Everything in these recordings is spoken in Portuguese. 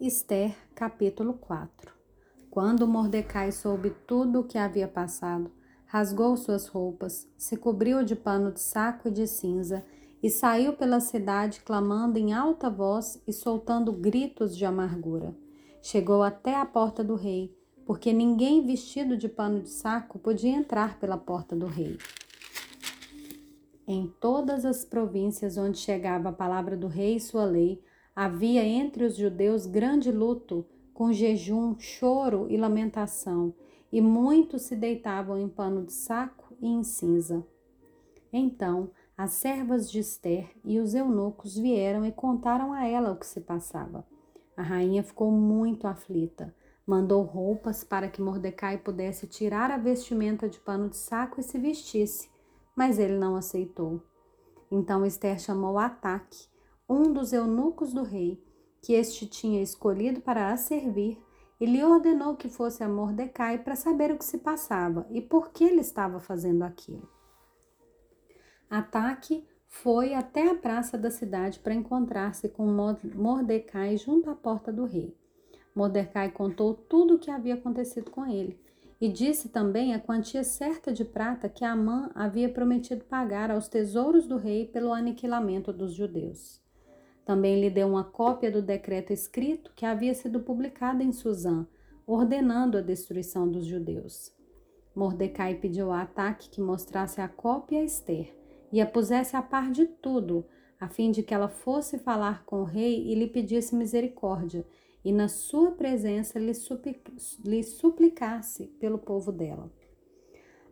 Esther, capítulo 4 Quando Mordecai soube tudo o que havia passado, rasgou suas roupas, se cobriu de pano de saco e de cinza e saiu pela cidade clamando em alta voz e soltando gritos de amargura. Chegou até a porta do rei, porque ninguém vestido de pano de saco podia entrar pela porta do rei. Em todas as províncias onde chegava a palavra do rei e sua lei, Havia entre os judeus grande luto, com jejum, choro e lamentação, e muitos se deitavam em pano de saco e em cinza. Então as servas de Esther e os eunucos vieram e contaram a ela o que se passava. A rainha ficou muito aflita. Mandou roupas para que Mordecai pudesse tirar a vestimenta de pano de saco e se vestisse, mas ele não aceitou. Então Esther chamou Ataque, um dos eunucos do rei, que este tinha escolhido para a servir, e lhe ordenou que fosse a Mordecai para saber o que se passava e por que ele estava fazendo aquilo. Ataque foi até a praça da cidade para encontrar-se com Mordecai junto à porta do rei. Mordecai contou tudo o que havia acontecido com ele e disse também a quantia certa de prata que Amã havia prometido pagar aos tesouros do rei pelo aniquilamento dos judeus. Também lhe deu uma cópia do decreto escrito que havia sido publicado em Suzã, ordenando a destruição dos judeus. Mordecai pediu a Ataque que mostrasse a cópia a Esther e a pusesse a par de tudo, a fim de que ela fosse falar com o rei e lhe pedisse misericórdia, e na sua presença lhe, lhe suplicasse pelo povo dela.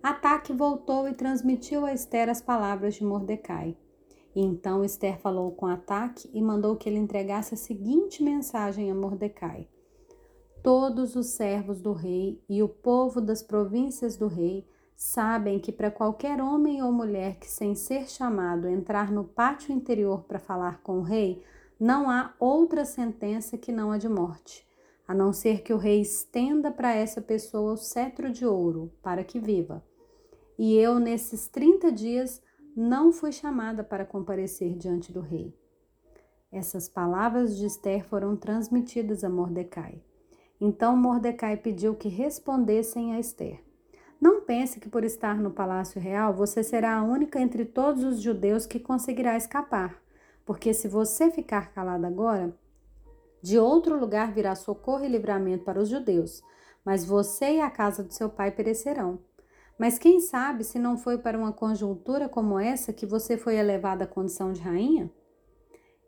Ataque voltou e transmitiu a Esther as palavras de Mordecai. Então Esther falou com Ataque e mandou que ele entregasse a seguinte mensagem a Mordecai: Todos os servos do rei e o povo das províncias do rei sabem que para qualquer homem ou mulher que sem ser chamado entrar no pátio interior para falar com o rei, não há outra sentença que não a de morte, a não ser que o rei estenda para essa pessoa o cetro de ouro para que viva. E eu nesses 30 dias não foi chamada para comparecer diante do rei. Essas palavras de Esther foram transmitidas a Mordecai. Então Mordecai pediu que respondessem a Esther. Não pense que por estar no palácio real você será a única entre todos os judeus que conseguirá escapar, porque se você ficar calada agora, de outro lugar virá socorro e livramento para os judeus, mas você e a casa do seu pai perecerão. Mas quem sabe se não foi para uma conjuntura como essa que você foi elevada à condição de rainha?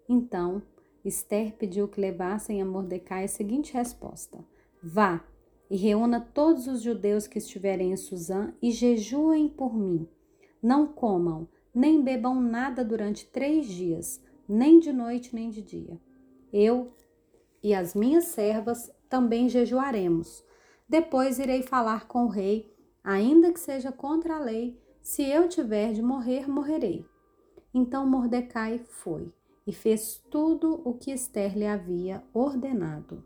Então, Esther pediu que levassem a Mordecai a seguinte resposta: Vá e reúna todos os judeus que estiverem em Suzã e jejuem por mim. Não comam, nem bebam nada durante três dias, nem de noite nem de dia. Eu e as minhas servas também jejuaremos. Depois irei falar com o rei ainda que seja contra a lei, se eu tiver de morrer, morrerei. Então Mordecai foi e fez tudo o que Esther lhe havia ordenado.